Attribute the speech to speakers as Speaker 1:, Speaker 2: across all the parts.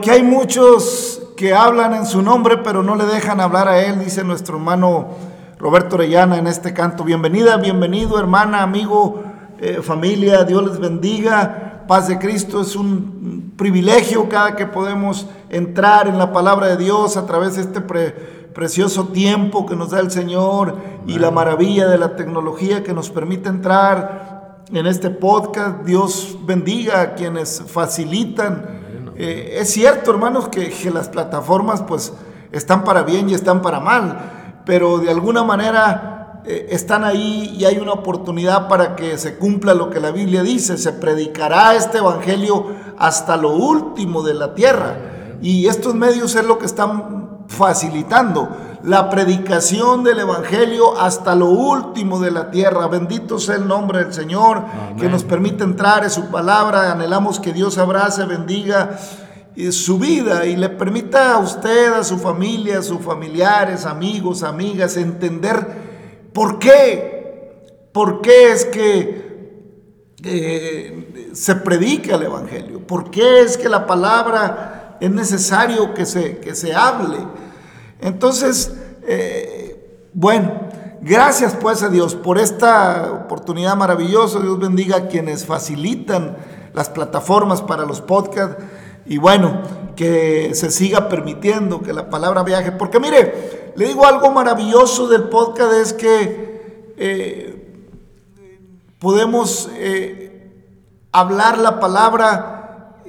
Speaker 1: Porque hay muchos que hablan en su nombre, pero no le dejan hablar a él,
Speaker 2: dice nuestro hermano Roberto Orellana en este canto. Bienvenida, bienvenido, hermana, amigo, eh, familia, Dios les bendiga. Paz de Cristo es un privilegio cada que podemos entrar en la palabra de Dios a través de este pre- precioso tiempo que nos da el Señor y la maravilla de la tecnología que nos permite entrar en este podcast. Dios bendiga a quienes facilitan. Eh, es cierto, hermanos, que, las plataformas pues están para bien y están para mal, pero de alguna manera eh, están ahí y hay una oportunidad para que se cumpla lo que la Biblia dice. Se predicará este evangelio hasta lo último de la tierra. Y estos medios es lo que están facilitando la predicación del Evangelio hasta lo último de la tierra. Bendito sea el nombre del Señor que nos permite entrar en su palabra. Anhelamos que Dios abrace, bendiga eh, su vida y le permita a usted, a su familia, a sus familiares, amigos, amigas, entender por qué, por qué es que eh, se predica el Evangelio, por qué es que la palabra es necesario que se, que se hable. Entonces, eh, bueno, Gracias pues a Dios por esta oportunidad maravillosa. Dios bendiga a quienes facilitan las plataformas para los podcasts. Y bueno, que se siga permitiendo que la palabra viaje. Porque mire, le digo algo maravilloso del podcast es que eh, podemos eh, hablar la palabra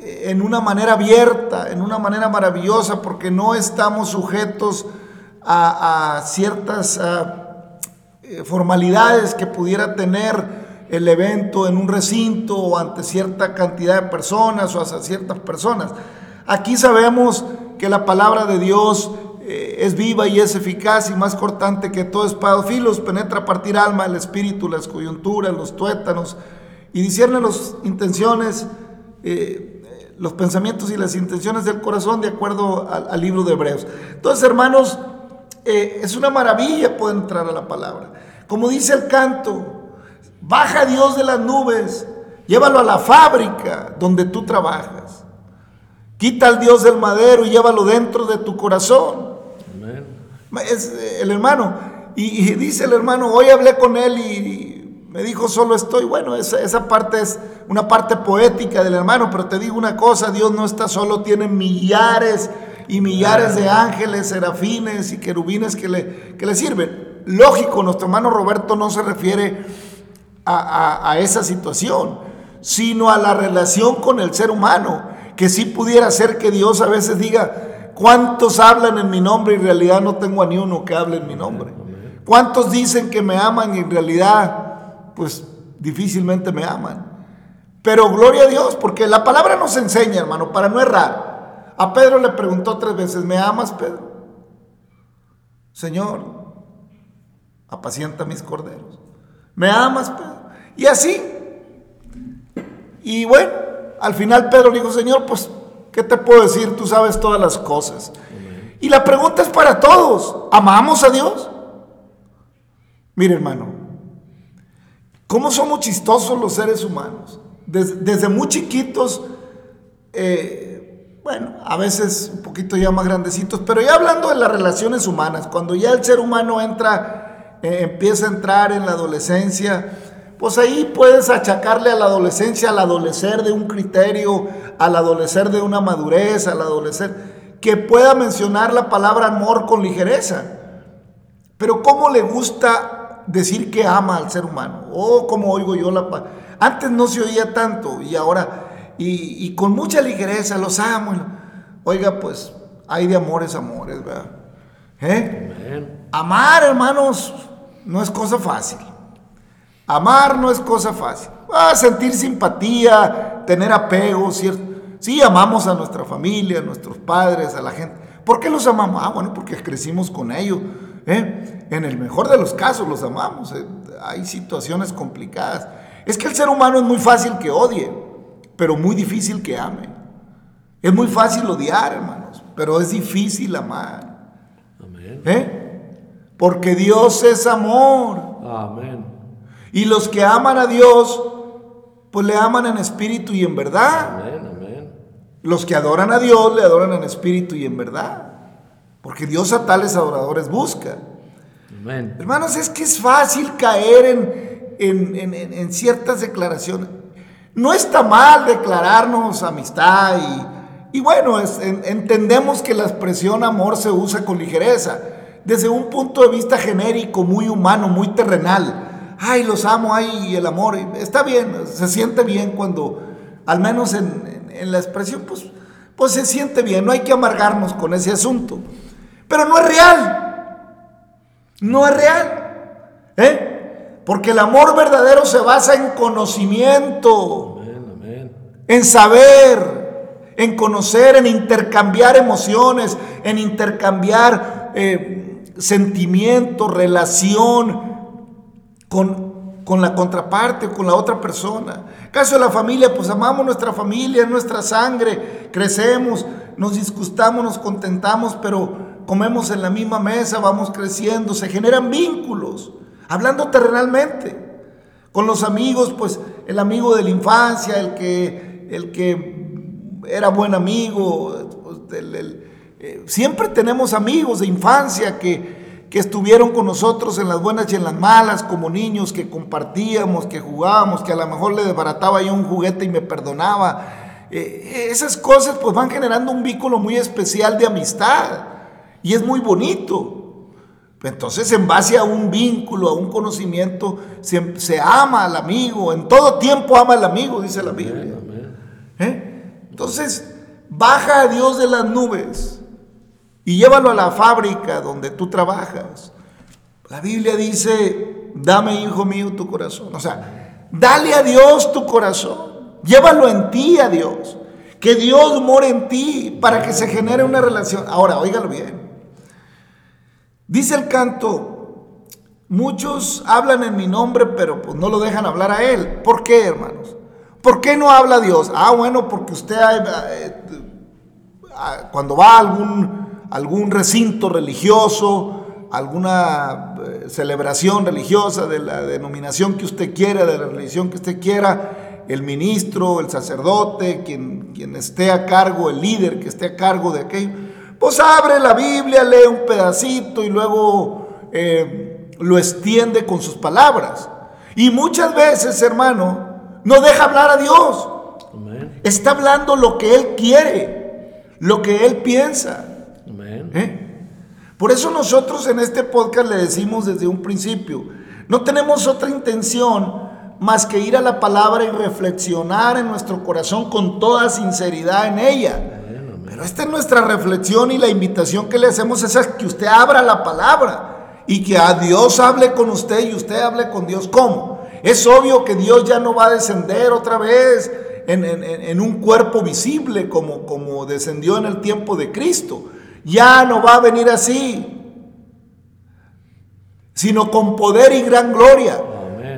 Speaker 2: en una manera abierta, en una manera maravillosa, porque no estamos sujetos a, ciertas... Eh, formalidades que pudiera tener el evento en un recinto o ante cierta cantidad de personas o hacia ciertas personas. Aquí sabemos que la palabra de Dios eh, es viva y es eficaz y más cortante que todo espada filos, penetra a partir alma, el espíritu, las coyunturas, los tuétanos y discierne las intenciones, eh, los pensamientos y las intenciones del corazón de acuerdo al, al libro de Hebreos. Entonces, hermanos, es una maravilla poder entrar a la palabra. Como dice el canto, baja Dios de las nubes, llévalo a la fábrica donde tú trabajas. Quita al Dios del madero y llévalo dentro de tu corazón. Es eh, el hermano. Y, dice el hermano, hoy hablé con él y, me dijo, solo estoy. Bueno, esa, esa, parte es una parte poética del hermano, pero te digo una cosa, Dios no está solo, tiene millares y millares de ángeles, serafines y querubines que le, que le sirven lógico, nuestro hermano Roberto no se refiere a, esa situación, sino a la relación con el ser humano, que sí pudiera ser que Dios a veces diga, ¿cuántos hablan en mi nombre y en realidad no tengo a ni uno que hable en mi nombre? ¿Cuántos dicen que me aman y en realidad, pues difícilmente me aman? Pero gloria a Dios, porque la palabra nos enseña, hermano, para no errar. A Pedro le preguntó tres veces, ¿me amas, Pedro? Señor, apacienta mis corderos. ¿Me amas, Pedro? Y así. Y bueno, al final Pedro dijo, Señor, pues, ¿qué te puedo decir? Tú sabes todas las cosas. Y la pregunta es para todos. ¿Amamos a Dios? Mire, hermano, ¿cómo somos chistosos los seres humanos? Desde, muy chiquitos, eh, bueno, a veces un poquito ya más grandecitos, pero ya hablando de las relaciones humanas, cuando ya el ser humano entra eh, empieza a entrar en la adolescencia, pues ahí puedes achacarle a la adolescencia al adolecer de un criterio, al adolecer de una madurez, al adolecer, que pueda mencionar la palabra amor con ligereza. Pero ¿cómo le gusta decir que ama al ser humano? Oh, como oigo yo la... Antes no se oía tanto y ahora, y, con mucha ligereza, los amo. Oiga, pues hay de amores, amores, ¿verdad? ¿Eh? Amar, hermanos, no es cosa fácil. Amar no es cosa fácil. a sentir simpatía, tener apego, ¿cierto? Sí, amamos a nuestra familia, a nuestros padres, a la gente. ¿Por qué los amamos? Ah, bueno, porque crecimos con ellos. ¿Eh? En el mejor de los casos los amamos. ¿eh? Hay situaciones complicadas. Es que el ser humano es muy fácil que odie, pero muy difícil que ame. Es muy fácil odiar, hermanos, pero es difícil amar. Amén. ¿Eh? porque Dios es amor. Amén. Y los que aman a Dios, pues le aman en espíritu y en verdad. Amén, amén. Los que adoran a Dios le adoran en espíritu y en verdad. Porque Dios a tales adoradores busca. Amén. Hermanos, es que es fácil caer en, ciertas declaraciones. No está mal declararnos amistad y, y bueno, entendemos que la expresión amor se usa con ligereza desde un punto de vista genérico, muy humano, muy terrenal. Ay, los amo, ay, el amor. Está bien, se siente bien cuando, al menos en, la expresión, pues, pues se siente bien. No hay que amargarnos con ese asunto. Pero no es real. No es real. ¿Eh? Porque el amor verdadero se basa en conocimiento, en saber, en conocer, en intercambiar emociones, en intercambiar eh, sentimiento, relación con, la contraparte, con la otra persona. Caso de la familia, pues amamos nuestra familia, nuestra sangre, crecemos, nos disgustamos, nos contentamos, pero comemos en la misma mesa, vamos creciendo, se generan vínculos, hablando terrenalmente. Con los amigos, pues el amigo de la infancia, el que, el que era buen amigo, eh, siempre tenemos amigos de infancia que, que estuvieron con nosotros en las buenas y en las malas, como niños, que compartíamos, que jugábamos, que a lo mejor le desbarataba yo un juguete y me perdonaba. Eh, esas cosas pues van generando un vínculo muy especial de amistad y es muy bonito. Entonces, en base a un vínculo, a un conocimiento, se, se ama al amigo, en todo tiempo ama al amigo, dice la Biblia. ¿Eh? Entonces, baja a Dios de las nubes y llévalo a la fábrica donde tú trabajas. La Biblia dice, dame, hijo mío, tu corazón. O sea, dale a Dios tu corazón. Llévalo en ti a Dios. Que Dios more en ti para que se genere una relación. Ahora, óigalo bien. Dice el canto, muchos hablan en mi nombre, pero pues no lo dejan hablar a Él. ¿Por qué, hermanos? ¿Por qué no habla Dios? Ah, bueno, porque usted eh, ah, cuando va a algún, recinto religioso, alguna eh, celebración religiosa de la denominación que usted quiera, de la religión que usted quiera, el ministro, el sacerdote, quien esté a cargo, el líder que esté a cargo de aquello, pues abre la Biblia, lee un pedacito y luego eh, lo extiende con sus palabras. Y muchas veces, hermano, no deja hablar a Dios. Está hablando lo que Él quiere, lo que Él piensa. ¿Eh? Por eso nosotros en este podcast le decimos desde un principio, no tenemos otra intención más que ir a la palabra y reflexionar en nuestro corazón con toda sinceridad en ella esta es nuestra reflexión y la invitación que le hacemos es a que usted abra la palabra y que a Dios hable con usted y usted hable con Dios. ¿Cómo? Es obvio que Dios ya no va a descender otra vez en, un cuerpo visible como, como descendió en el tiempo de Cristo. Ya no va a venir así, sino con poder y gran gloria.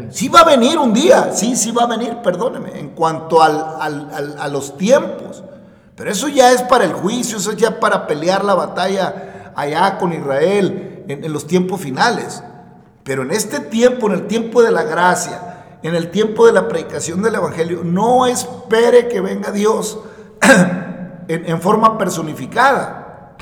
Speaker 2: Sí va a venir un día, sí, sí va a venir, perdóneme, en cuanto a los tiempos. Pero eso ya es para el juicio, eso es ya para pelear la batalla allá con Israel en, los tiempos finales. Pero en este tiempo, en el tiempo de la gracia, en el tiempo de la predicación del Evangelio, no espere que venga Dios en, en forma personificada.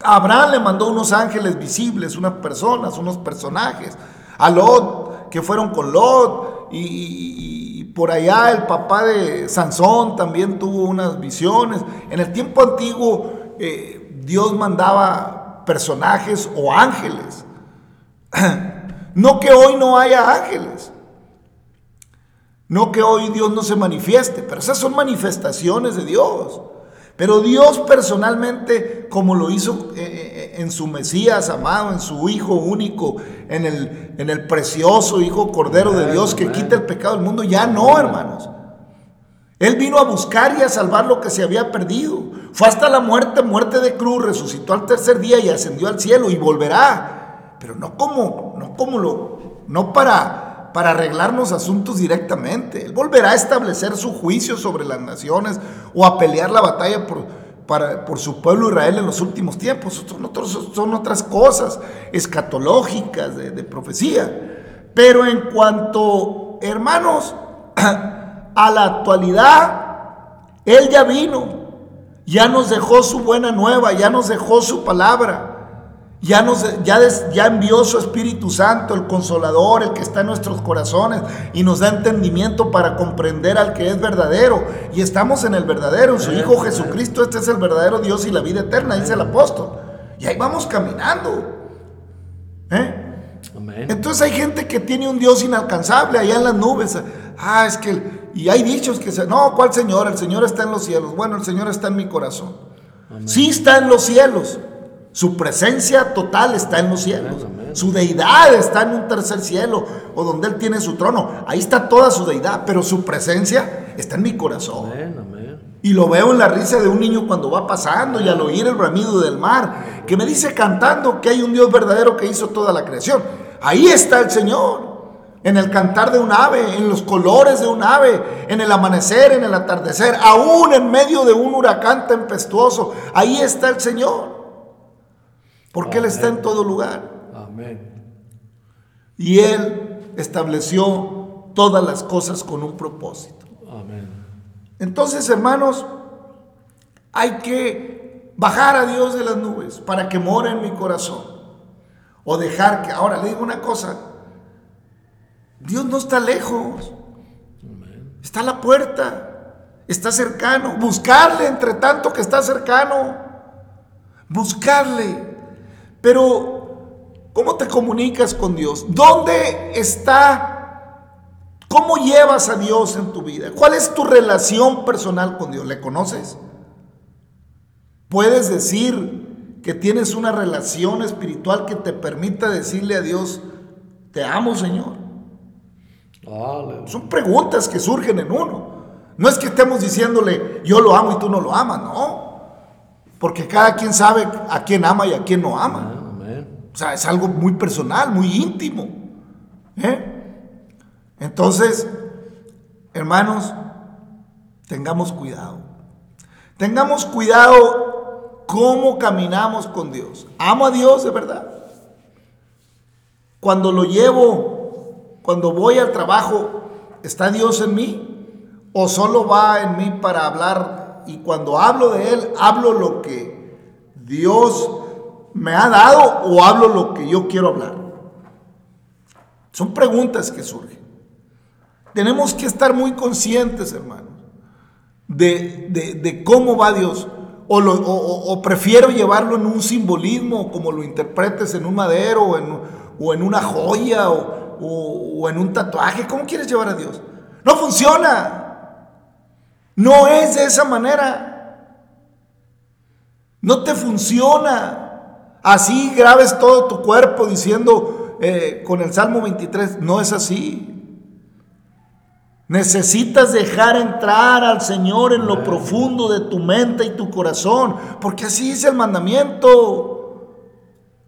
Speaker 2: Abraham le mandó unos ángeles visibles, unas personas, unos personajes. A Lot, que fueron con Lot, y, por allá el papá de Sansón también tuvo unas visiones. En el tiempo antiguo eh, Dios mandaba personajes o ángeles. No que hoy no haya ángeles. No que hoy Dios no se manifieste, pero esas son manifestaciones de Dios. Pero Dios personalmente, como lo hizo eh, eh, en su Mesías amado, en su Hijo único, en el, en el precioso Hijo Cordero de Dios que quita el pecado del mundo, ya no, hermanos. Él vino a buscar y a salvar lo que se había perdido. Fue hasta la muerte, muerte de cruz, resucitó al tercer día y ascendió al cielo y volverá. Pero no como, no como lo, no para para arreglarnos asuntos directamente. Él volverá a establecer su juicio sobre las naciones o a pelear la batalla por, para, su pueblo Israel en los últimos tiempos. Son, son otras cosas escatológicas de, de profecía. Pero en cuanto, hermanos, a la actualidad, Él ya vino, ya nos dejó su buena nueva, ya nos dejó su palabra. Ya, nos, ya, ya envió su Espíritu Santo, el consolador, el que está en nuestros corazones, y nos da entendimiento para comprender al que es verdadero. Y estamos en el verdadero, en su Hijo Jesucristo. Este es el verdadero Dios y la vida eterna, dice el apóstol. Y ahí vamos caminando. ¿Eh? Entonces hay gente que tiene un Dios inalcanzable allá en las nubes. Ah, es que, y hay dichos que se, no, ¿cuál Señor? El Señor está en los cielos. Bueno, el Señor está en mi corazón. Sí está en los cielos. Su presencia total está en los cielos. Su deidad está en un tercer cielo o donde Él tiene su trono. Ahí está toda su deidad, pero su presencia está en mi corazón. Y lo veo en la risa de un niño cuando va pasando y al oír el bramido del mar, que me dice cantando que hay un Dios verdadero que hizo toda la creación. Ahí está el Señor. En el cantar de un ave, en los colores de un ave, en el amanecer, en el atardecer, aún en medio de un huracán tempestuoso. Ahí está el Señor. Porque Él está en todo lugar. Amén. Y Él estableció todas las cosas con un propósito. Amén. Entonces, hermanos, hay que bajar a Dios de las nubes para que more en mi corazón. O dejar que, ahora le digo una cosa, Dios no está lejos, está a la puerta, está cercano. Buscarle entre tanto que está cercano, buscarle. Pero, ¿cómo te comunicas con Dios? ¿Dónde está? ¿Cómo llevas a Dios en tu vida? ¿Cuál es tu relación personal con Dios? ¿Le conoces? ¿Puedes decir que tienes una relación espiritual que te permita decirle a Dios, te amo Señor? Son preguntas que surgen en uno. No es que estemos diciéndole, yo lo amo y tú no lo amas, no. Porque cada quien sabe a quién ama y a quién no ama. O sea, es algo muy personal, muy íntimo. ¿eh? Entonces, hermanos, tengamos cuidado. Tengamos cuidado cómo caminamos con Dios. Amo a Dios de verdad. Cuando lo llevo, cuando voy al trabajo, ¿está Dios en mí? ¿O solo va en mí para hablar? Y cuando hablo de Él, hablo lo que Dios me ha dado o hablo lo que yo quiero hablar. Son preguntas que surgen. Tenemos que estar muy conscientes, hermanos, de, cómo va Dios. O, prefiero llevarlo en un simbolismo, como lo interpretes en un madero o en, o en una joya o en un tatuaje. ¿Cómo quieres llevar a Dios? No funciona. No es de esa manera. No te funciona. Así grabes todo tu cuerpo diciendo eh, con el Salmo 23. No es así. Necesitas dejar entrar al Señor en lo profundo de tu mente y tu corazón, porque así es el mandamiento.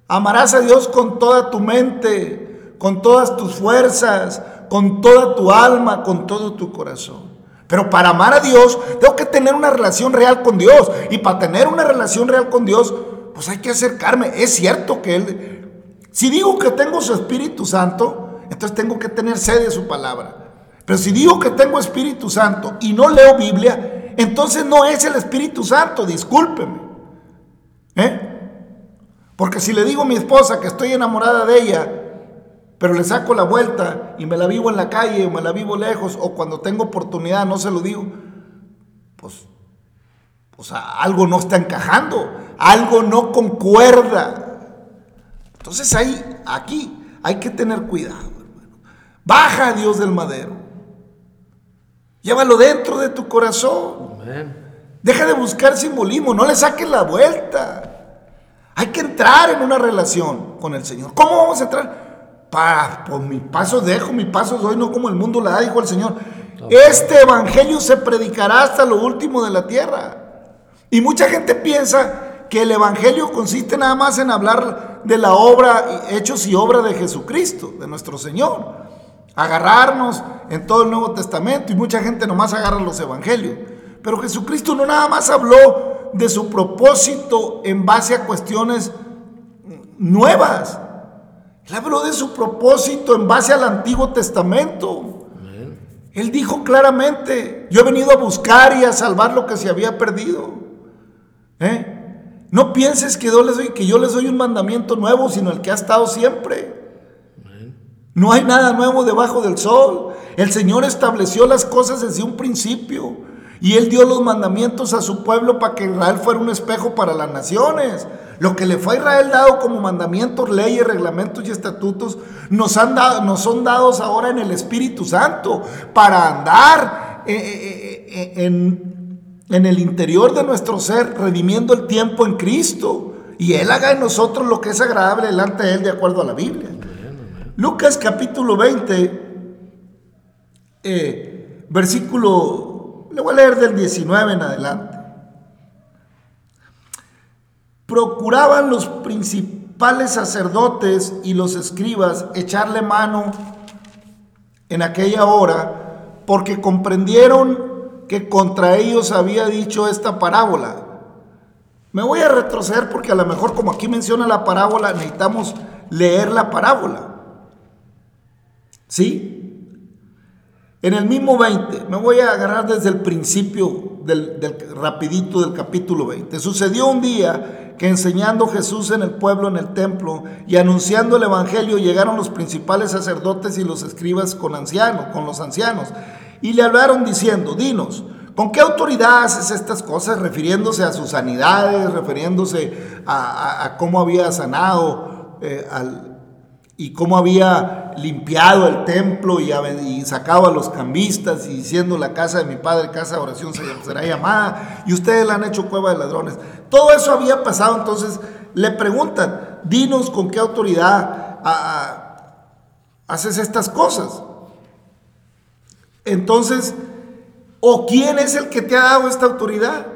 Speaker 2: Amarás a Dios con toda tu mente, con todas tus fuerzas, con toda tu alma, con todo tu corazón. Pero para amar a Dios, tengo que tener una relación real con Dios. Y para tener una relación real con Dios, pues hay que acercarme. Es cierto que Él, si digo que tengo su Espíritu Santo, entonces tengo que tener sed de su palabra. Pero si digo que tengo Espíritu Santo y no leo Biblia, entonces no es el Espíritu Santo, discúlpeme. ¿Eh? Porque si le digo a mi esposa que estoy enamorada de ella, pero le saco la vuelta y me la vivo en la calle o me la vivo lejos o cuando tengo oportunidad no se lo digo, pues, pues algo no está encajando, algo no concuerda. Entonces ahí, aquí hay que tener cuidado, hermano. Baja a Dios del madero. Llévalo dentro de tu corazón. Deja de buscar simbolismo, no le saques la vuelta. Hay que entrar en una relación con el Señor. ¿Cómo vamos a entrar? Para, por mi paso dejo, mi paso doy, no como el mundo la da, dijo el Señor. Este evangelio se predicará hasta lo último de la tierra. Y mucha gente piensa que el evangelio consiste nada más en hablar de la obra, hechos y obra de Jesucristo, de nuestro Señor agarrarnos en todo el Nuevo Testamento y mucha gente nomás agarra los evangelios. Pero Jesucristo no nada más habló de su propósito en base a cuestiones nuevas. Él habló de su propósito en base al Antiguo Testamento. Él dijo claramente, yo he venido a buscar y a salvar lo que se había perdido. ¿Eh? No pienses que yo, les doy, que yo les doy un mandamiento nuevo, sino el que ha estado siempre. No hay nada nuevo debajo del sol. El Señor estableció las cosas desde un principio. Y Él dio los mandamientos a su pueblo para que Israel fuera un espejo para las naciones. Lo que le fue a Israel dado como mandamientos, leyes, reglamentos y estatutos, nos, han dado, nos son dados ahora en el Espíritu Santo para andar eh, eh, eh, en, el interior de nuestro ser, redimiendo el tiempo en Cristo. Y Él haga en nosotros lo que es agradable delante de Él de acuerdo a la Biblia. Lucas capítulo 20, eh, versículo, le voy a leer del 19 en adelante. Procuraban los principales sacerdotes y los escribas echarle mano en aquella hora porque comprendieron que contra ellos había dicho esta parábola. Me voy a retroceder porque a lo mejor como aquí menciona la parábola necesitamos leer la parábola. ¿Sí? En el mismo 20, me voy a agarrar desde el principio del, rapidito del capítulo 20. Sucedió un día que enseñando Jesús en el pueblo, en el templo, y anunciando el evangelio, llegaron los principales sacerdotes y los escribas con ancianos, con los ancianos, y le hablaron diciendo, dinos, ¿con qué autoridad haces estas cosas? Refiriéndose a sus sanidades, refiriéndose a, cómo había sanado eh, al, y cómo había limpiado el templo y, sacado a los cambistas y diciendo la casa de mi padre, casa de oración será llamada, y ustedes la han hecho cueva de ladrones. Todo eso había pasado, entonces le preguntan, dinos con qué autoridad haces estas cosas. Entonces, ¿o quién es el que te ha dado esta autoridad?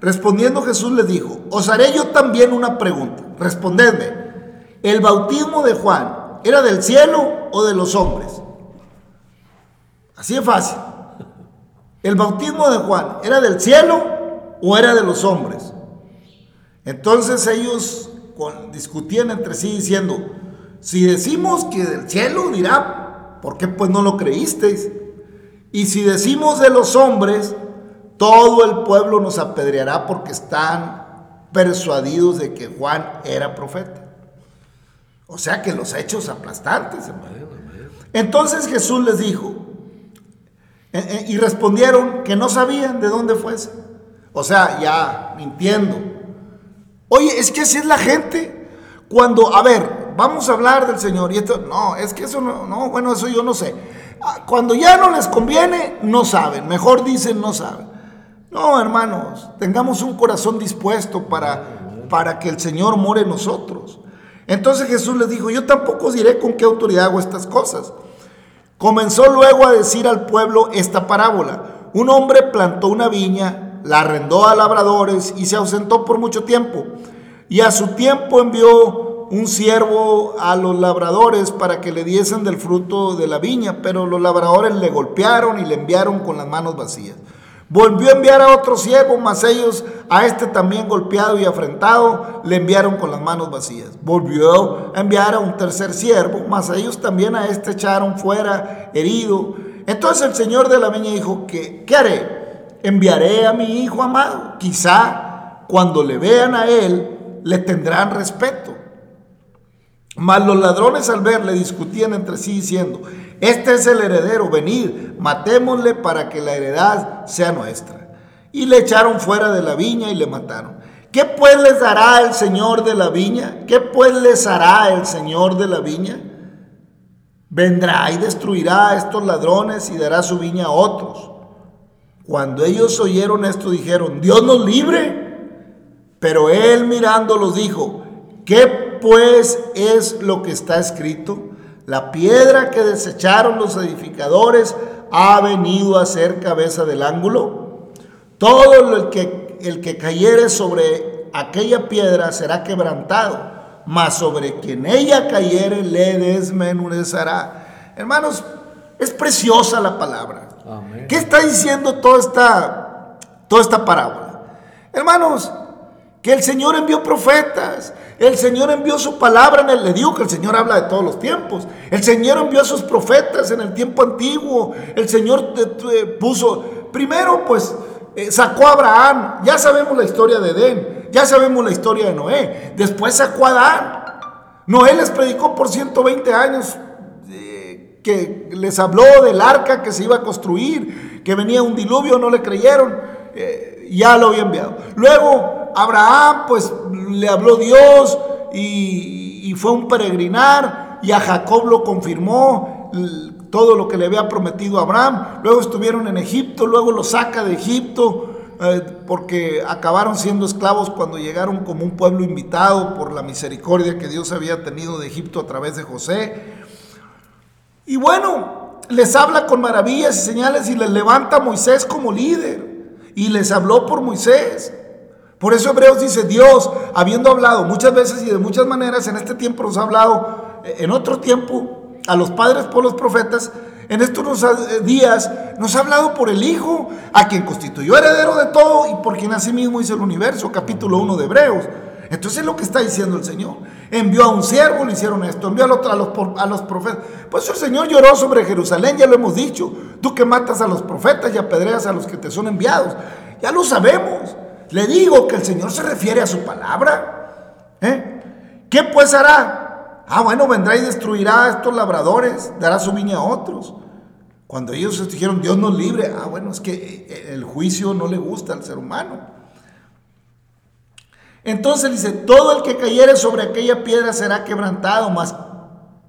Speaker 2: Respondiendo Jesús les dijo, os haré yo también una pregunta, respondedme, el bautismo de Juan, ¿Era del cielo o de los hombres? Así de fácil. El bautismo de Juan, ¿era del cielo o era de los hombres? Entonces ellos discutían entre sí diciendo, si decimos que del cielo, dirá, ¿por qué pues no lo creísteis? Y si decimos de los hombres, todo el pueblo nos apedreará porque están persuadidos de que Juan era profeta. O sea que los hechos aplastantes, Entonces Jesús les dijo, eh, eh, y respondieron que no sabían de dónde fuese. O sea, ya mintiendo. Oye, es que así es la gente. Cuando, a ver, vamos a hablar del Señor y esto, no, es que eso no, no, bueno, eso yo no sé. Ah, cuando ya no les conviene, no saben. Mejor dicen, no saben. No, hermanos, tengamos un corazón dispuesto para, para que el Señor more en nosotros. Entonces Jesús les dijo, yo tampoco os diré con qué autoridad hago estas cosas. Comenzó luego a decir al pueblo esta parábola. Un hombre plantó una viña, la arrendó a labradores y se ausentó por mucho tiempo. Y a su tiempo envió un siervo a los labradores para que le diesen del fruto de la viña, pero los labradores le golpearon y le enviaron con las manos vacías. Volvió a enviar a otro siervo, mas ellos a este también golpeado y afrentado le enviaron con las manos vacías. Volvió a enviar a un tercer siervo, mas ellos también a este echaron fuera herido. Entonces el señor de la viña dijo, ¿qué, qué haré? Enviaré a mi hijo amado. Quizá cuando le vean a él le tendrán respeto. Mas los ladrones al verle discutían entre sí diciendo, este es el heredero, venid, matémosle para que la heredad sea nuestra. Y le echaron fuera de la viña y le mataron. ¿Qué pues les dará el Señor de la viña? ¿Qué pues les hará el Señor de la viña? Vendrá y destruirá a estos ladrones y dará su viña a otros. Cuando ellos oyeron esto dijeron, Dios nos libre. Pero él mirándolos dijo, ¿qué pues es lo que está escrito? La piedra que desecharon los edificadores ha venido a ser cabeza del ángulo. Todo el que, el que cayere sobre aquella piedra será quebrantado, mas sobre quien ella cayere le desmenuzará. Hermanos, es preciosa la palabra. ¿Qué está diciendo toda esta, toda esta parábola? Hermanos, que el Señor envió profetas, el Señor envió su palabra en el, le que el Señor habla de todos los tiempos, el Señor envió a sus profetas en el tiempo antiguo, el Señor puso, primero pues eh, sacó a Abraham, ya sabemos la historia de Edén, ya sabemos la historia de Noé, después sacó a Adán, Noé les predicó por 120 años eh, que les habló del arca que se iba a construir, que venía un diluvio, no le creyeron, eh, ya lo había enviado. Luego Abraham pues le habló Dios y, fue un peregrinar y a Jacob lo confirmó todo lo que le había prometido a Abraham. Luego estuvieron en Egipto, luego lo saca de Egipto eh, porque acabaron siendo esclavos cuando llegaron como un pueblo invitado por la misericordia que Dios había tenido de Egipto a través de José. Y bueno, les habla con maravillas y señales y les levanta Moisés como líder. Y les habló por Moisés. Por eso Hebreos dice, Dios, habiendo hablado muchas veces y de muchas maneras, en este tiempo nos ha hablado, eh, en otro tiempo, a los padres por los profetas, en estos eh, días nos ha hablado por el Hijo, a quien constituyó heredero de todo y por quien asimismo hizo el universo, capítulo 1 de Hebreos. Entonces es lo que está diciendo el Señor. Envió a un siervo, le hicieron esto, envió a los, a los, a los profetas. Pues el Señor lloró sobre Jerusalén, ya lo hemos dicho. Tú que matas a los profetas y apedreas a los que te son enviados. Ya lo sabemos. Le digo que el Señor se refiere a su palabra. ¿Eh? ¿Qué pues hará? Ah, bueno, vendrá y destruirá a estos labradores, dará su viña a otros. Cuando ellos dijeron, Dios nos libre, ah, bueno, es que eh, el juicio no le gusta al ser humano. Entonces dice, todo el que cayere sobre aquella piedra será quebrantado, mas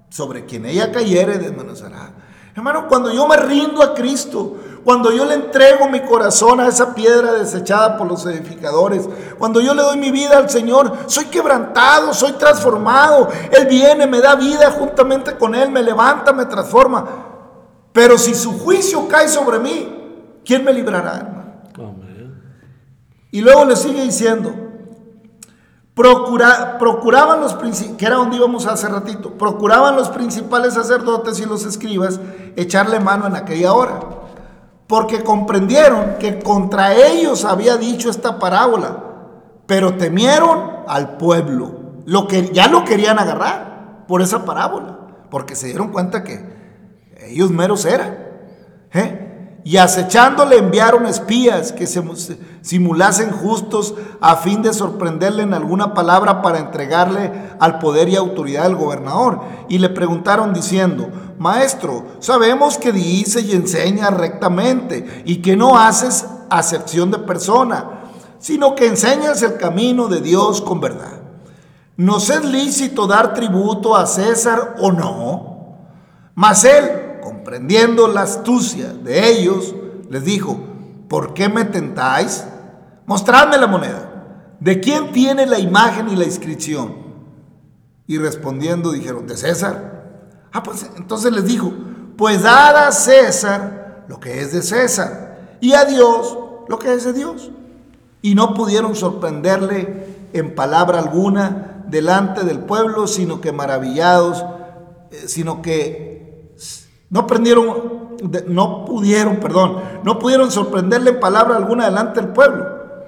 Speaker 2: sobre quien ella cayere desmenuzará. Hermano, cuando yo me rindo a Cristo, cuando yo le entrego mi corazón a esa piedra desechada por los edificadores, cuando yo le doy mi vida al Señor, soy quebrantado, soy transformado. Él viene, me da vida juntamente con Él, me levanta, me transforma. Pero si su juicio cae sobre mí, ¿quién me librará, hermano? Y luego le sigue diciendo, procuraban los que era donde íbamos hace ratito, procuraban los principales sacerdotes y los escribas echarle mano en aquella hora, porque comprendieron que contra ellos había dicho esta parábola, pero temieron al pueblo, lo que ya lo querían agarrar por esa parábola, porque se dieron cuenta que ellos meros eran. ¿eh? Y acechándole enviaron espías que se simulasen justos a fin de sorprenderle en alguna palabra para entregarle al poder y autoridad del gobernador. Y le preguntaron diciendo, Maestro, sabemos que dice y enseña rectamente y que no haces acepción de persona, sino que enseñas el camino de Dios con verdad. ¿Nos es lícito dar tributo a César o no? Mas él comprendiendo la astucia de ellos, les dijo, ¿por qué me tentáis? Mostradme la moneda. ¿De quién tiene la imagen y la inscripción? Y respondiendo dijeron, de César. Ah, pues entonces les dijo, pues dad a César lo que es de César y a Dios lo que es de Dios. Y no pudieron sorprenderle en palabra alguna delante del pueblo, sino que maravillados, eh, sino que no aprendieron, no pudieron, perdón, no pudieron sorprenderle en palabra alguna delante del pueblo,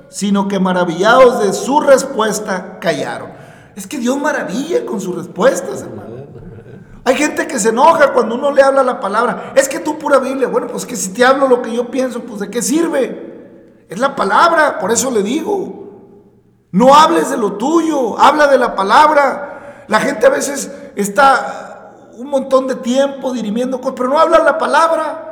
Speaker 2: sino que maravillados de su respuesta callaron. Es que Dios maravilla con sus respuestas, hermano. Hay gente que se enoja cuando uno le habla la palabra. Es que tú pura Biblia. Bueno, pues que si te hablo lo que yo pienso, pues de qué sirve. Es la palabra, por eso le digo. No hables de lo tuyo, habla de la palabra. La gente a veces está un montón de tiempo dirimiendo cosas, pero no hablan la palabra.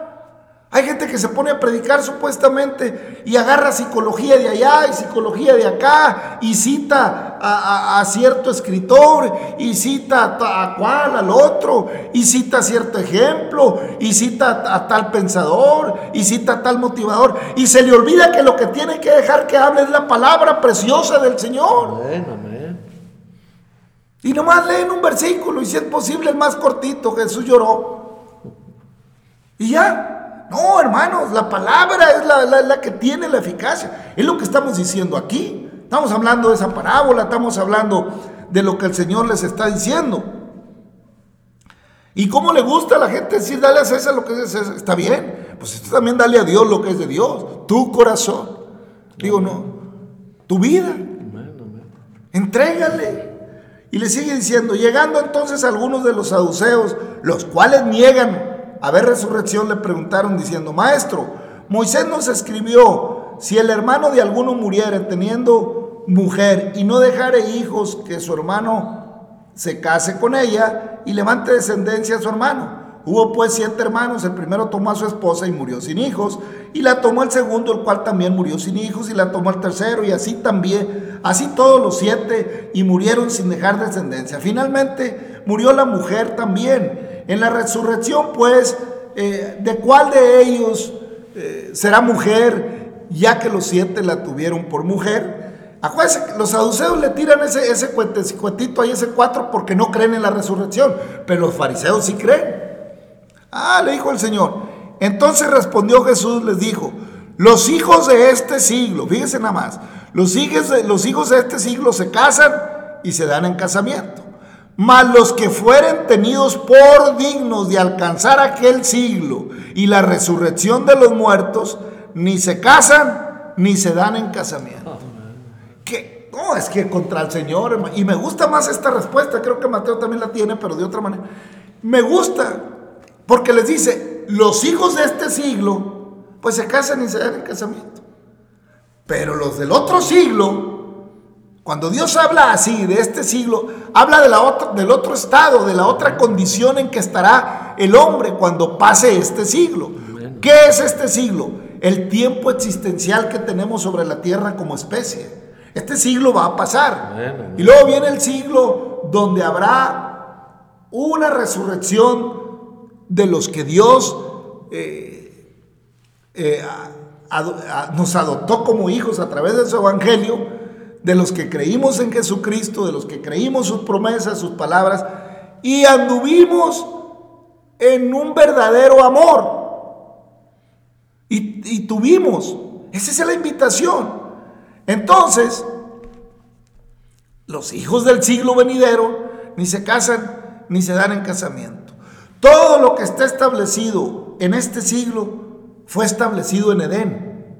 Speaker 2: Hay gente que se pone a predicar supuestamente y agarra psicología de allá y psicología de acá y cita a, cierto escritor y cita a, cual, al otro y cita a cierto ejemplo y cita a, tal pensador y cita a tal motivador y se le olvida que lo que tiene que dejar que hable es la palabra preciosa del Señor. Y nomás leen un versículo y si es posible el más cortito, Jesús lloró. Y ya. No, hermanos, la palabra es la, que tiene la eficacia. Es lo que estamos diciendo aquí. Estamos hablando de esa parábola, estamos hablando de lo que el Señor les está diciendo. ¿Y cómo le gusta a la gente decir, dale a César lo que es César? Está bien. Pues esto también dale a Dios lo que es de Dios. Tu corazón. Digo, no. Tu vida. Entrégale. Y le sigue diciendo, llegando entonces algunos de los saduceos, los cuales niegan haber resurrección, le preguntaron diciendo, Maestro, Moisés nos escribió, si el hermano de alguno muriera teniendo mujer y no dejare hijos, que su hermano se case con ella y levante descendencia a su hermano. Hubo pues siete hermanos, el primero tomó a su esposa y murió sin hijos, y la tomó el segundo, el cual también murió sin hijos, y la tomó el tercero, y así también, así todos los siete, y murieron sin dejar descendencia. Finalmente murió la mujer también. En la resurrección, pues, eh, ¿de cuál de ellos eh, será mujer, ya que los siete la tuvieron por mujer? Acuérdense, los saduceos le tiran ese, ese cuetito ahí, ese cuatro, porque no creen en la resurrección, pero los fariseos sí creen. Ah, le dijo el Señor. Entonces respondió Jesús, les dijo, los hijos de este siglo, fíjense nada más, los hijos, de, los hijos de este siglo se casan y se dan en casamiento. Mas los que fueren tenidos por dignos de alcanzar aquel siglo y la resurrección de los muertos, ni se casan ni se dan en casamiento. que no, es que contra el Señor. Y me gusta más esta respuesta, creo que Mateo también la tiene, pero de otra manera. Me gusta, porque les dice, los hijos de este siglo, pues se casan y se dan en casamiento. Pero los del otro siglo, cuando Dios habla así de este siglo, habla de la otra, del otro estado, de la otra condición en que estará el hombre cuando pase este siglo. ¿Qué es este siglo? El tiempo existencial que tenemos sobre la tierra como especie. Este siglo va a pasar. Y luego viene el siglo donde habrá una resurrección de los que Dios eh, eh, nos adoptó como hijos a través de su evangelio de los que creímos en Jesucristo, de los que creímos sus promesas, sus palabras, y anduvimos en un verdadero amor. Y, tuvimos, esa es la invitación. Entonces, los hijos del siglo venidero ni se casan ni se dan en casamiento. Todo lo que está establecido en este siglo fue establecido en Edén.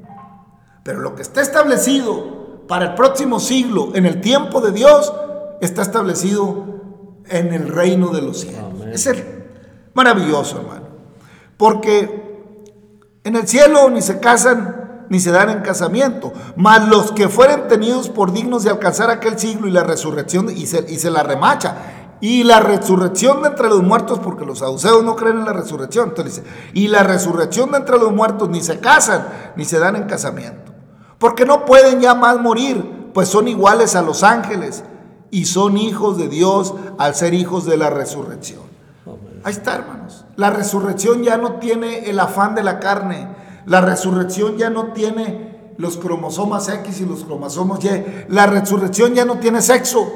Speaker 2: Pero lo que está establecido para el próximo siglo, en el tiempo de Dios, está establecido en el reino de los cielos. Es maravilloso, hermano. Porque en el cielo ni se casan ni se dan en casamiento, mas los que fueren tenidos por dignos de alcanzar aquel siglo y la resurrección, y se, y se la remacha, y la resurrección de entre los muertos, porque los saduceos no creen en la resurrección, entonces dice, y la resurrección de entre los muertos ni se casan ni se dan en casamiento porque no pueden ya más morir, pues son iguales a los ángeles y son hijos de Dios al ser hijos de la resurrección. Ahí está, hermanos. La resurrección ya no tiene el afán de la carne. La resurrección ya no tiene los cromosomas X y los cromosomas Y. La resurrección ya no tiene sexo.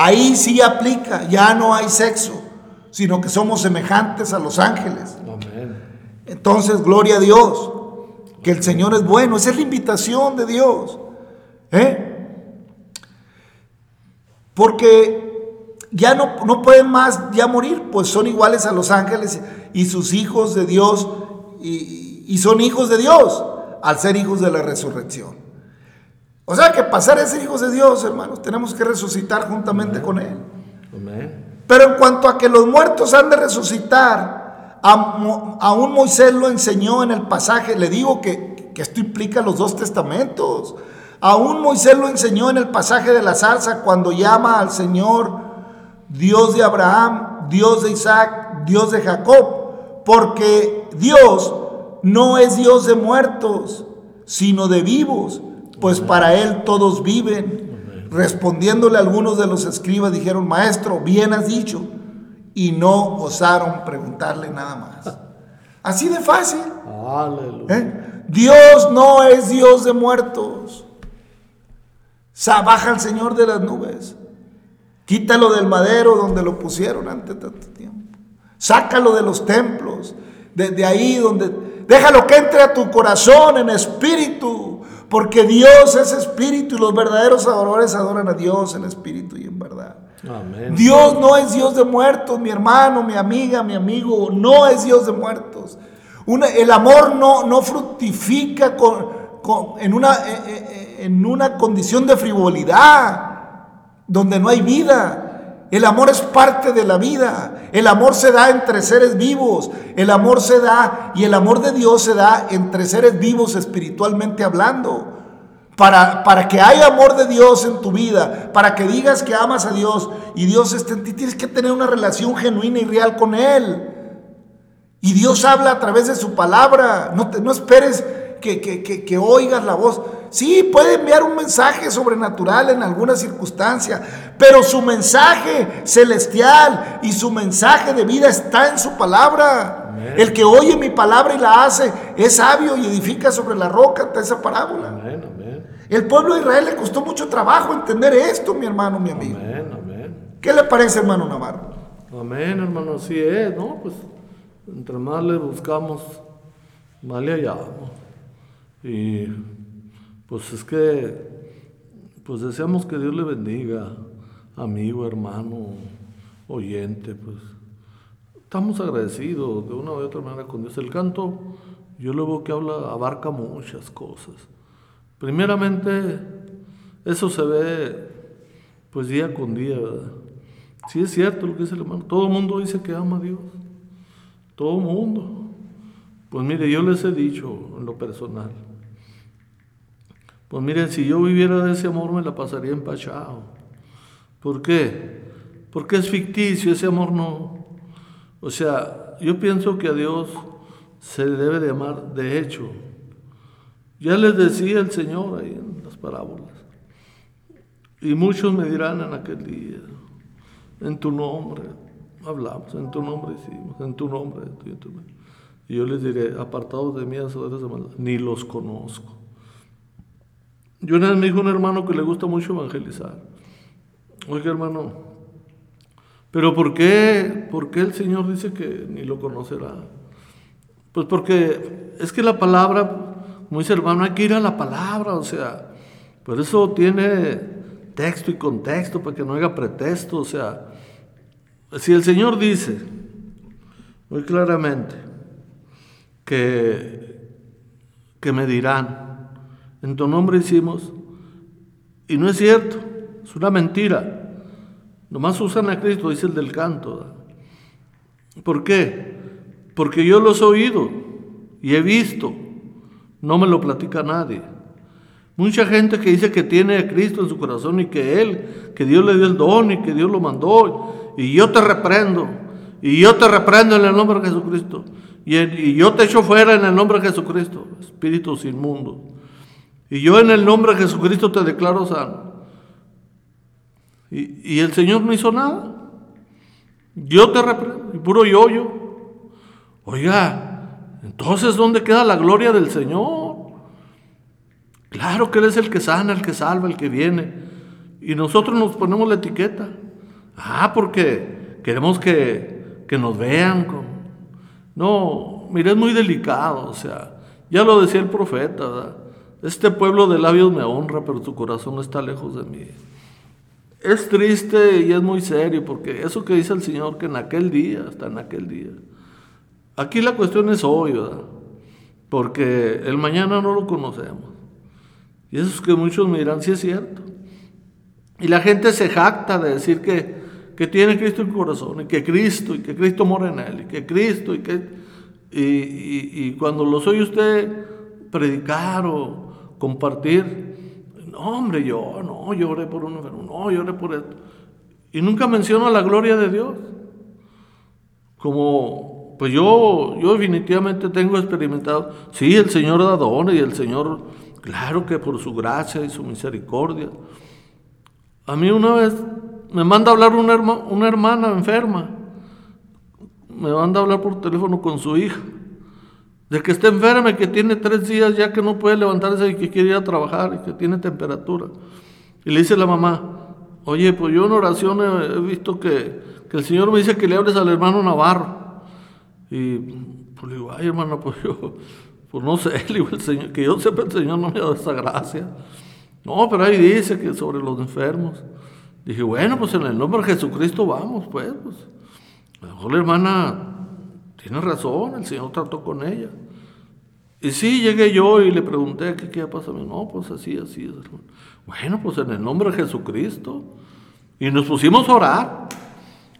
Speaker 2: Ahí sí aplica, ya no hay sexo, sino que somos semejantes a los ángeles. Entonces, gloria a Dios que el Señor es bueno. Esa es la invitación de Dios. ¿eh? Porque ya no, no pueden más ya morir, pues son iguales a los ángeles y sus hijos de Dios y, y son hijos de Dios al ser hijos de la resurrección. O sea que pasar a ser hijos de Dios, hermanos, tenemos que resucitar juntamente con Él. Pero en cuanto a que los muertos han de resucitar, Aún Moisés lo enseñó en el pasaje, le digo que, que esto implica los dos testamentos. Aún Moisés lo enseñó en el pasaje de la zarza cuando llama al Señor Dios de Abraham, Dios de Isaac, Dios de Jacob, porque Dios no es Dios de muertos, sino de vivos, pues para Él todos viven. Respondiéndole algunos de los escribas dijeron, Maestro, bien has dicho y no osaron preguntarle nada más. Así de fácil. ¿Eh? Dios no es Dios de muertos. Baja al Señor de las nubes. Quítalo del madero donde lo pusieron ante tanto tiempo. Sácalo de los templos. Desde ahí donde... Déjalo que entre a tu corazón en espíritu. Porque Dios es espíritu y los verdaderos adoradores adoran a Dios en espíritu y en verdad. Dios no es Dios de muertos, mi hermano, mi amiga, mi amigo, no es Dios de muertos. el amor no, no fructifica en, una, eh, eh, eh, en una condición de frivolidad, donde no hay vida. El amor es parte de la vida. El amor se da entre seres vivos. El amor se da y el amor de Dios se da entre seres vivos espiritualmente hablando. Para, que haya amor de Dios en tu vida, para que digas que amas a Dios y Dios esté en ti, tienes que tener una relación genuina y real con Él. Y Dios habla a través de su palabra. No, no esperes que, que, oigas la voz. Sí, puede enviar un mensaje sobrenatural en alguna circunstancia, pero su mensaje celestial y su mensaje de vida está en su palabra. El que oye mi palabra y la hace es sabio y edifica sobre la roca esa parábola. Amén. El pueblo de Israel le costó mucho trabajo entender esto, mi hermano, mi amigo. Amén, amén. ¿Qué le parece, hermano Navarro?
Speaker 3: Amén, hermano, así es, ¿no? Pues entre más le buscamos, más le hallamos. Y pues es que, pues deseamos que Dios le bendiga, amigo, hermano, oyente, pues estamos agradecidos de una u otra manera con Dios. El canto, yo luego que habla, abarca muchas cosas. Primeramente, Eso se ve pues día con día, ¿verdad? Sí es cierto lo que dice el hermano. Todo el mundo dice que ama a Dios. Todo el mundo. Pues mire, yo les he dicho en lo personal. Pues mire, si yo viviera de ese amor me la pasaría empachado. ¿Por qué? Porque es ficticio, ese amor no. O sea, yo pienso que a Dios se debe de amar de hecho. Ya les decía el Señor ahí en las parábolas. Y muchos me dirán en aquel día, en tu nombre hablamos, en tu nombre hicimos, en tu nombre. Y yo les diré, apartados de mí, maldad, ni los conozco. Yo una vez me dijo un hermano que le gusta mucho evangelizar. Oiga, hermano, pero ¿por qué, ¿por qué el Señor dice que ni lo conocerá? Pues porque es que la palabra, como dice hermano, hay que ir a la palabra, o sea, por eso tiene texto y contexto, para que no haya pretexto, o sea, si el Señor dice muy claramente que, que me dirán, en tu nombre hicimos, y no es cierto, es una mentira. Nomás usan a Cristo, dice el del canto. ¿Por qué? Porque yo los he oído y he visto, no me lo platica nadie. Mucha gente que dice que tiene a Cristo en su corazón y que Él, que Dios le dio el don y que Dios lo mandó. Y yo te reprendo. Y yo te reprendo en el nombre de Jesucristo. Y, y yo te echo fuera en el nombre de Jesucristo, espíritus inmundos. Y yo en el nombre de Jesucristo te declaro sano. Y, y el Señor no hizo nada. Yo te reprendo. Y puro yo-yo. Oiga, entonces ¿dónde queda la gloria del Señor? Claro que Él es el que sana, el que salva, el que viene. Y nosotros nos ponemos la etiqueta. Ah, porque queremos que, que nos vean. Con... No, mire, es muy delicado. O sea, ya lo decía el profeta. ¿verdad? Este pueblo de labios me honra, pero su corazón está lejos de mí. Es triste y es muy serio, porque eso que dice el Señor, que en aquel día, hasta en aquel día. Aquí la cuestión es hoy, ¿verdad? Porque el mañana no lo conocemos. Y eso es que muchos me dirán, sí es cierto. Y la gente se jacta de decir que, que tiene Cristo en el corazón, y que Cristo, y que Cristo mora en él, y que Cristo, y que... Y, y, y cuando los oye usted predicar o compartir, no, hombre, yo, no, yo oré por un enfermo, no, yo oré por esto. Y nunca menciona la gloria de Dios. Como, pues yo, yo definitivamente tengo experimentado, sí, el Señor da dones y el Señor Claro que por su gracia y su misericordia. A mí una vez me manda a hablar una, una hermana enferma. Me manda a hablar por teléfono con su hija. De que está enferma y que tiene tres días ya que no puede levantarse y que quiere ir a trabajar y que tiene temperatura. Y le dice la mamá, oye, pues yo en oración he, visto que, que, el Señor me dice que le hables al hermano Navarro. Y pues le digo, ay hermano, pues yo, pues no sé, el Señor, que yo sepa el Señor no me ha dado esa gracia. No, pero ahí dice que sobre los enfermos. Dije, bueno, pues en el nombre de Jesucristo vamos, pues. pues. A lo mejor la hermana tiene razón, el Señor trató con ella. Y sí, llegué yo y le pregunté, ¿qué, qué pasa? No, pues así, así. Bueno, pues en el nombre de Jesucristo. Y nos pusimos a orar.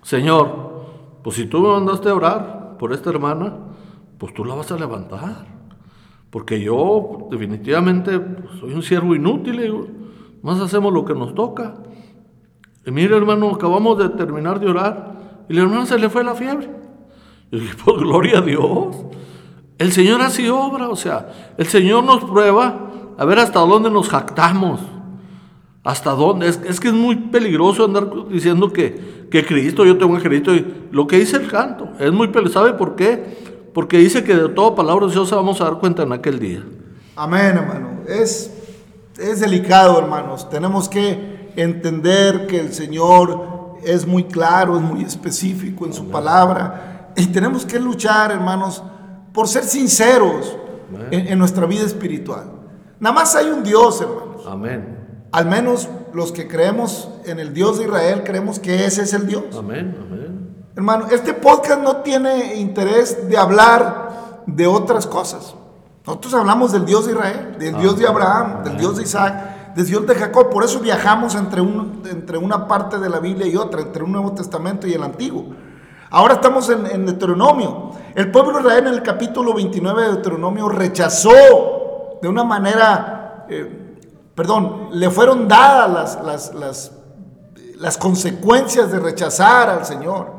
Speaker 3: Señor, pues si tú me mandaste a orar por esta hermana, pues tú la vas a levantar. Porque yo definitivamente pues, soy un siervo inútil, y más hacemos lo que nos toca. Y mire hermano, acabamos de terminar de orar y la hermana se le fue la fiebre. Y dije, por gloria a Dios. El Señor así obra, o sea, el Señor nos prueba a ver hasta dónde nos jactamos. Hasta dónde. Es, es que es muy peligroso andar diciendo que, que Cristo, yo tengo a Cristo. Y lo que dice el canto, es muy peligroso. ¿Sabe por qué? Porque dice que de toda palabra de Dios vamos a dar cuenta en aquel día.
Speaker 2: Amén, hermano. Es, es delicado, hermanos. Tenemos que entender que el Señor es muy claro, es muy específico en su palabra. Y tenemos que luchar, hermanos, por ser sinceros en, en, nuestra vida espiritual. Nada más hay un Dios, hermanos.
Speaker 3: Amén.
Speaker 2: Al menos los que creemos en el Dios de Israel, creemos que ese es el Dios.
Speaker 3: Amén, amén.
Speaker 2: Hermano, este podcast no tiene interés de hablar de otras cosas. Nosotros hablamos del Dios de Israel, del Dios de Abraham, del Dios de Isaac, de Dios de Jacob. Por eso viajamos entre, un, entre una parte de la Biblia y otra, entre un Nuevo Testamento y el Antiguo. Ahora estamos en, Deuteronomio. El pueblo de Israel en el capítulo 29 de Deuteronomio rechazó de una manera, eh, perdón, le fueron dadas las, las, las, las consecuencias de rechazar al Señor.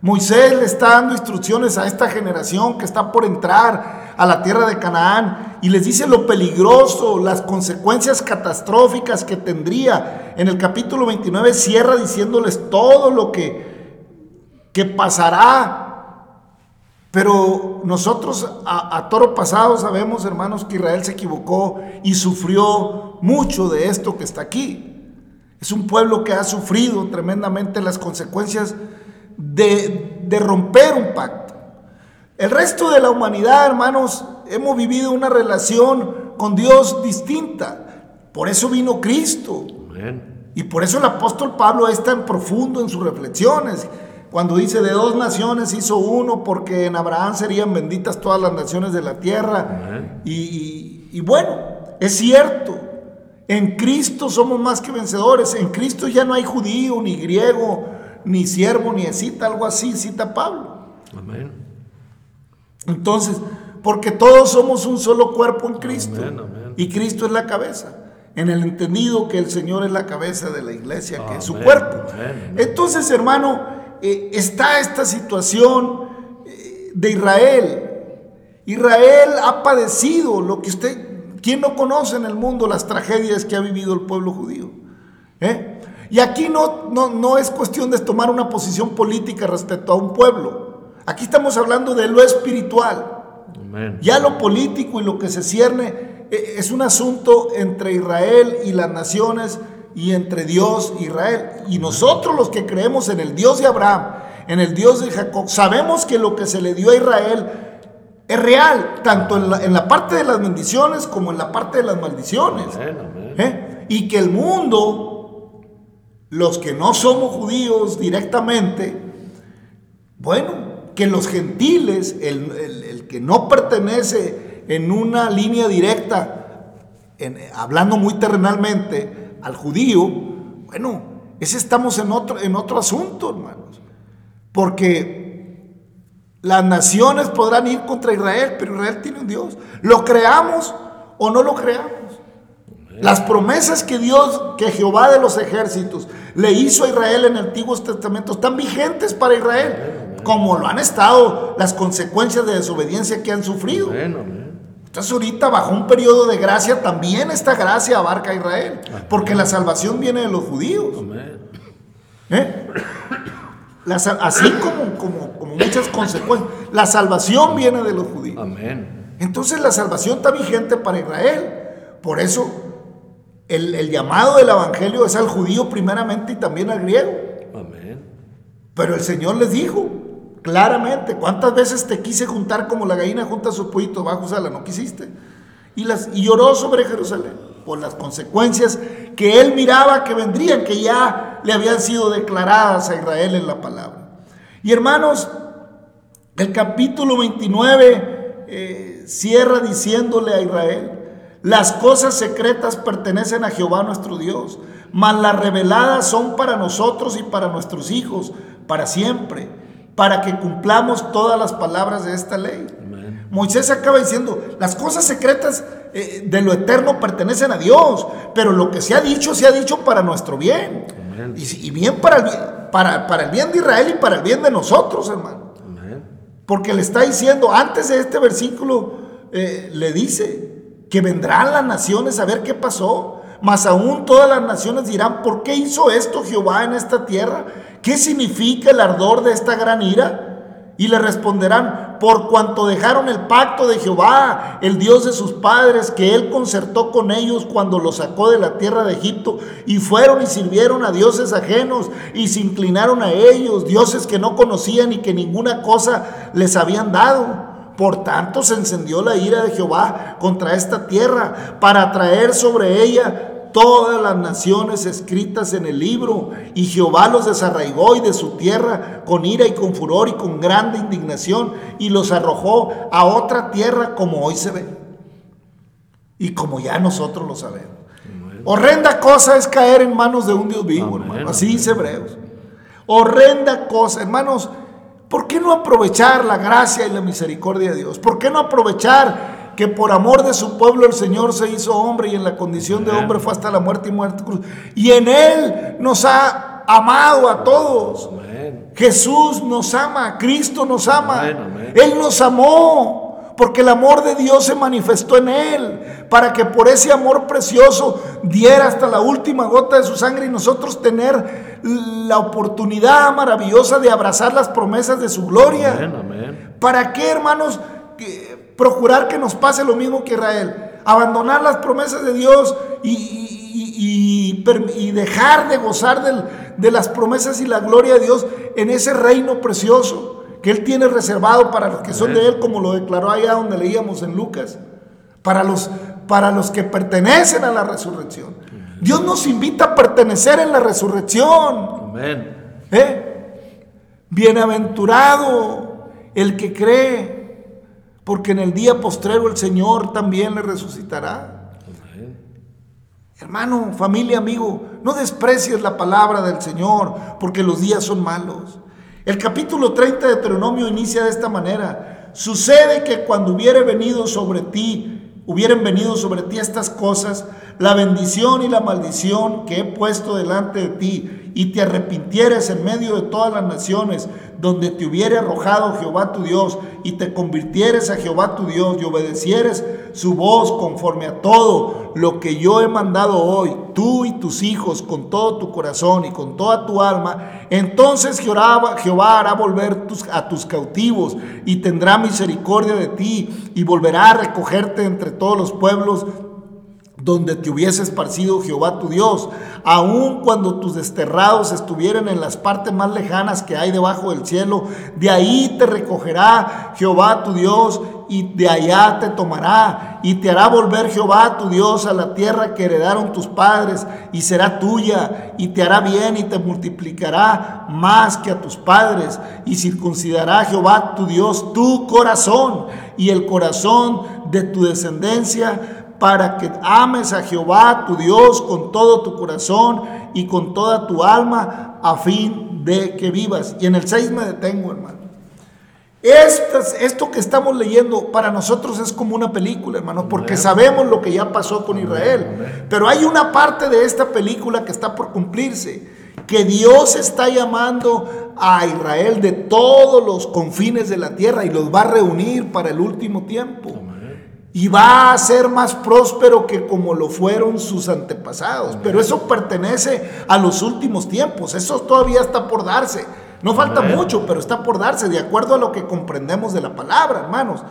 Speaker 2: Moisés le está dando instrucciones a esta generación que está por entrar a la tierra de Canaán y les dice lo peligroso, las consecuencias catastróficas que tendría. En el capítulo 29 cierra diciéndoles todo lo que, que pasará. Pero nosotros a, a toro pasado sabemos, hermanos, que Israel se equivocó y sufrió mucho de esto que está aquí. Es un pueblo que ha sufrido tremendamente las consecuencias de, romper un pacto. El resto de la humanidad, hermanos, hemos vivido una relación con Dios distinta. Por eso vino Cristo. Y por eso el apóstol Pablo es tan profundo en sus reflexiones. Cuando dice de dos naciones hizo uno, porque en Abraham serían benditas todas las naciones de la tierra. Y, y bueno, es cierto. En Cristo somos más que vencedores. En Cristo ya no hay judío ni griego, ni siervo, ni cita, algo así, cita Pablo. Amén. Entonces, porque todos somos un solo cuerpo en Cristo. Y Cristo es la cabeza. En el entendido que el Señor es la cabeza de la iglesia, que es su cuerpo. Entonces, hermano, eh, está esta situación eh, de Israel. Israel ha padecido lo que usted, ¿quién no conoce en el mundo las tragedias que ha vivido el pueblo judío? ¿Eh? Y aquí no, no, es cuestión de tomar una posición política respecto a un pueblo. Aquí estamos hablando de lo espiritual. Ya lo político y lo que se cierne es un asunto entre Israel y las naciones y entre Dios e Israel. Y nosotros los que creemos en el Dios de Abraham, en el Dios de Jacob, sabemos que lo que se le dio a Israel es real, tanto en la, parte de las bendiciones como en la parte de las maldiciones. ¿Eh? Y que el mundo los que no somos judíos directamente, bueno, que los gentiles, el, que no pertenece en una línea directa, hablando muy terrenalmente, al judío, bueno, ese estamos en otro, en otro asunto, hermanos. Porque las naciones podrán ir contra Israel, pero Israel tiene un Dios. ¿Lo creamos o no lo creamos? Las promesas que Dios, que Jehová de los ejércitos le hizo a Israel en el Antiguo Testamento están vigentes para Israel, como lo han estado las consecuencias de desobediencia que han sufrido. Entonces ahorita bajo un periodo de gracia también esta gracia abarca a Israel, porque la salvación viene de los judíos. ¿Eh? así como, como, como, muchas consecuencias, la salvación viene de los judíos. Entonces la salvación está vigente para Israel. Por eso el, llamado del Evangelio es al judío primeramente y también al griego. Pero el Señor les dijo claramente, ¿cuántas veces te quise juntar como la gallina junta sus pollitos bajo sala? No quisiste. Y, las, lloró sobre Jerusalén por las consecuencias que él miraba que vendrían, que ya le habían sido declaradas a Israel en la palabra. Y hermanos, el capítulo 29 eh, cierra diciéndole a Israel, las cosas secretas pertenecen a Jehová nuestro Dios, mas las reveladas son para nosotros y para nuestros hijos, para siempre, para que cumplamos todas las palabras de esta ley. Moisés acaba diciendo, las cosas secretas eh, de lo eterno pertenecen a Dios, pero lo que se ha dicho, se ha dicho para nuestro bien. Y, bien para el, para, para el bien de Israel y para el bien de nosotros, hermano. Porque le está diciendo, antes de este versículo, eh, le dice, que vendrán las naciones a ver qué pasó. Mas aún todas las naciones dirán, ¿por qué hizo esto Jehová en esta tierra? ¿Qué significa el ardor de esta gran ira? Y le responderán, por cuanto dejaron el pacto de Jehová, el Dios de sus padres, que él concertó con ellos cuando los sacó de la tierra de Egipto, y fueron y sirvieron a dioses ajenos, y se inclinaron a ellos, dioses que no conocían y que ninguna cosa les habían dado. Por tanto se encendió la ira de Jehová contra esta tierra para traer sobre ella todas las naciones escritas en el libro. Y Jehová los desarraigó y de su tierra con ira y con furor y con grande indignación y los arrojó a otra tierra como hoy se ve. Y como ya nosotros lo sabemos. Horrenda cosa es caer en manos de un Dios vivo,
Speaker 3: Amén,
Speaker 2: hermano. Así dice Hebreos. Horrenda cosa, hermanos. ¿Por qué no aprovechar la gracia y la misericordia de Dios? ¿Por qué no aprovechar que por amor de su pueblo el Señor se hizo hombre y en la condición de hombre fue hasta la muerte y muerte cruz? Y en Él nos ha amado a todos.
Speaker 3: Amén.
Speaker 2: Jesús nos ama, Cristo nos ama.
Speaker 3: Amén, amén.
Speaker 2: Él nos amó porque el amor de Dios se manifestó en Él, para que por ese amor precioso diera hasta la última gota de su sangre y nosotros tener la oportunidad maravillosa de abrazar las promesas de su gloria.
Speaker 3: Amén, amén.
Speaker 2: ¿Para qué, hermanos, procurar que nos pase lo mismo que Israel? Abandonar las promesas de Dios y, y- y- y per- y dejar de gozar del- de las promesas y la gloria de Dios en ese reino precioso que Él tiene reservado para los que son de Él, como lo declaró allá donde leíamos en Lucas, para los, para los que pertenecen a la resurrección. Dios nos invita a pertenecer en la resurrección.
Speaker 3: Amén.
Speaker 2: ¿Eh? Bienaventurado el que cree, porque en el día postrero el Señor también le resucitará.
Speaker 3: Amén.
Speaker 2: Hermano, familia, amigo, no desprecies la palabra del Señor, porque los días son malos. El capítulo 30 de Deuteronomio inicia de esta manera. Sucede que cuando hubiere venido sobre ti, hubieran venido sobre ti estas cosas, la bendición y la maldición que he puesto delante de ti, y te arrepintieres en medio de todas las naciones, donde te hubiere arrojado Jehová tu Dios, y te convirtieres a Jehová tu Dios, y obedecieres su voz conforme a todo lo que yo he mandado hoy, tú y tus hijos, con todo tu corazón y con toda tu alma, entonces Jehová, Jehová hará volver a tus cautivos y tendrá misericordia de ti y volverá a recogerte entre todos los pueblos donde te hubiese esparcido Jehová tu Dios, aun cuando tus desterrados estuvieran en las partes más lejanas que hay debajo del cielo, de ahí te recogerá Jehová tu Dios y de allá te tomará y te hará volver Jehová tu Dios a la tierra que heredaron tus padres y será tuya y te hará bien y te multiplicará más que a tus padres y circuncidará Jehová tu Dios tu corazón y el corazón de tu descendencia para que ames a Jehová tu Dios con todo tu corazón y con toda tu alma a fin de que vivas. Y en el 6 me detengo, hermano. Estas- esto que estamos leyendo para nosotros es como una película, hermano, porque sabemos lo que ya pasó con Israel. Pero hay una parte de esta película que está por cumplirse, que Dios está llamando a Israel de todos los confines de la tierra y los va a reunir para el último tiempo. Y va a ser más próspero que como lo fueron sus antepasados. Pero eso pertenece a los últimos tiempos. Eso todavía está por darse. No falta mucho, pero está por darse, de acuerdo a lo que comprendemos de la palabra, hermanos.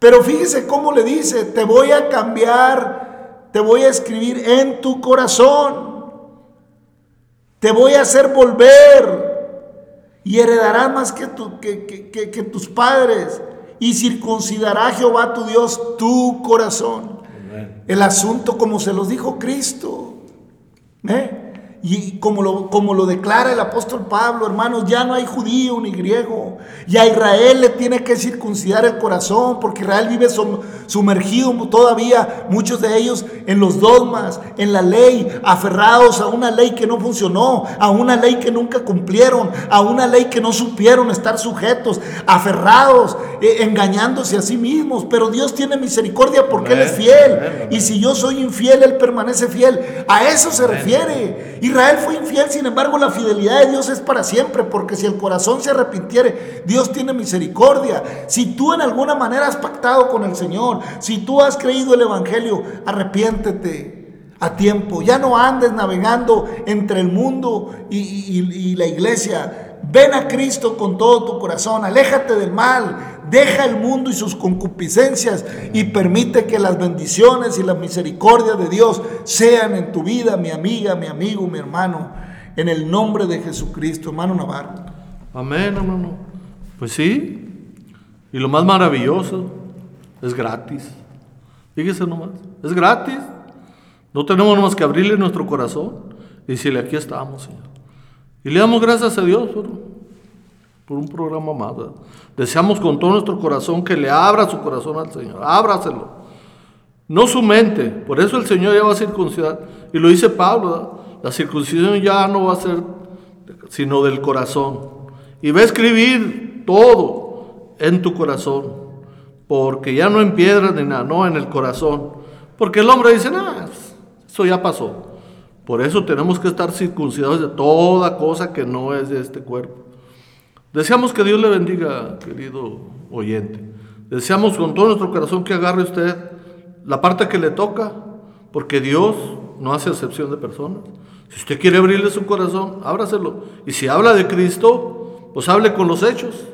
Speaker 2: Pero fíjese cómo le dice, te voy a cambiar, te voy a escribir en tu corazón. Te voy a hacer volver y heredarás más que, tu- que- que- que- que tus padres. Y circuncidará Jehová tu Dios tu corazón.
Speaker 3: Amén.
Speaker 2: El asunto como se los dijo Cristo. ¿eh? Y como lo, como lo declara el apóstol Pablo, hermanos, ya no hay judío ni griego. Y a Israel le tiene que circuncidar el corazón, porque Israel vive sum- sumergido todavía, muchos de ellos, en los dogmas, en la ley, aferrados a una ley que no funcionó, a una ley que nunca cumplieron, a una ley que no supieron estar sujetos, aferrados, eh, engañándose a sí mismos. Pero Dios tiene misericordia porque Él es fiel. Y si yo soy infiel, Él permanece fiel. A eso se refiere. Israel fue infiel, sin embargo, la fidelidad de Dios es para siempre, porque si el corazón se arrepintiere, Dios tiene misericordia. Si tú en alguna manera has pactado con el Señor, si tú has creído el Evangelio, arrepiéntete a tiempo. Ya no andes navegando entre el mundo y, y- y la iglesia. Ven a Cristo con todo tu corazón, aléjate del mal, deja el mundo y sus concupiscencias y permite que las bendiciones y la misericordia de Dios sean en tu vida, mi amiga, mi amigo, mi hermano, en el nombre de Jesucristo, hermano Navarro.
Speaker 3: Amén, hermano. Pues sí. Y lo más maravilloso, es gratis. Fíjese nomás, es gratis. No tenemos más que abrirle nuestro corazón y decirle, aquí estamos, Señor. Y le damos gracias a Dios por, un programa más. Deseamos con todo nuestro corazón que le abra su corazón al Señor. Ábraselo. no su mente. Por eso el Señor ya va a circuncidar. Y lo dice Pablo, la circuncisión ya no va a ser sino del corazón. Y va a escribir todo en tu corazón, porque ya no en piedra ni nada, no en el corazón. Porque el hombre dice, nada, eso ya pasó. Por eso tenemos que estar circuncidados de toda cosa que no es de este cuerpo. Deseamos que Dios le bendiga, querido oyente. Deseamos con todo nuestro corazón que agarre usted la parte que le toca, porque Dios no hace excepción de personas. Si usted quiere abrirle su corazón, ábraselo. Y si habla de Cristo, pues hable con los hechos,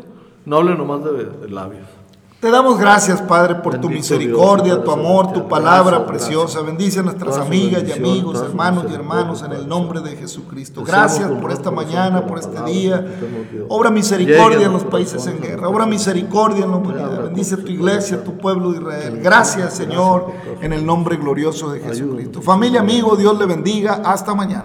Speaker 3: no hable nomás de, de labios.
Speaker 2: Te damos gracias, Padre, por tu misericordia,
Speaker 3: Dios,
Speaker 2: tu amor, tu palabra
Speaker 3: Gracias,
Speaker 2: preciosa. Bendice a nuestras amigas y amigos, hermanos y hermanos en el nombre de Jesucristo. Gracias por esta mañana, por este día. Obra misericordia en los países en guerra. Obra misericordia en la humanidad. Bendice tu iglesia, tu pueblo de Israel. Gracias, Señor, en el nombre glorioso de Jesucristo. Familia, amigo, Dios le bendiga. Hasta mañana.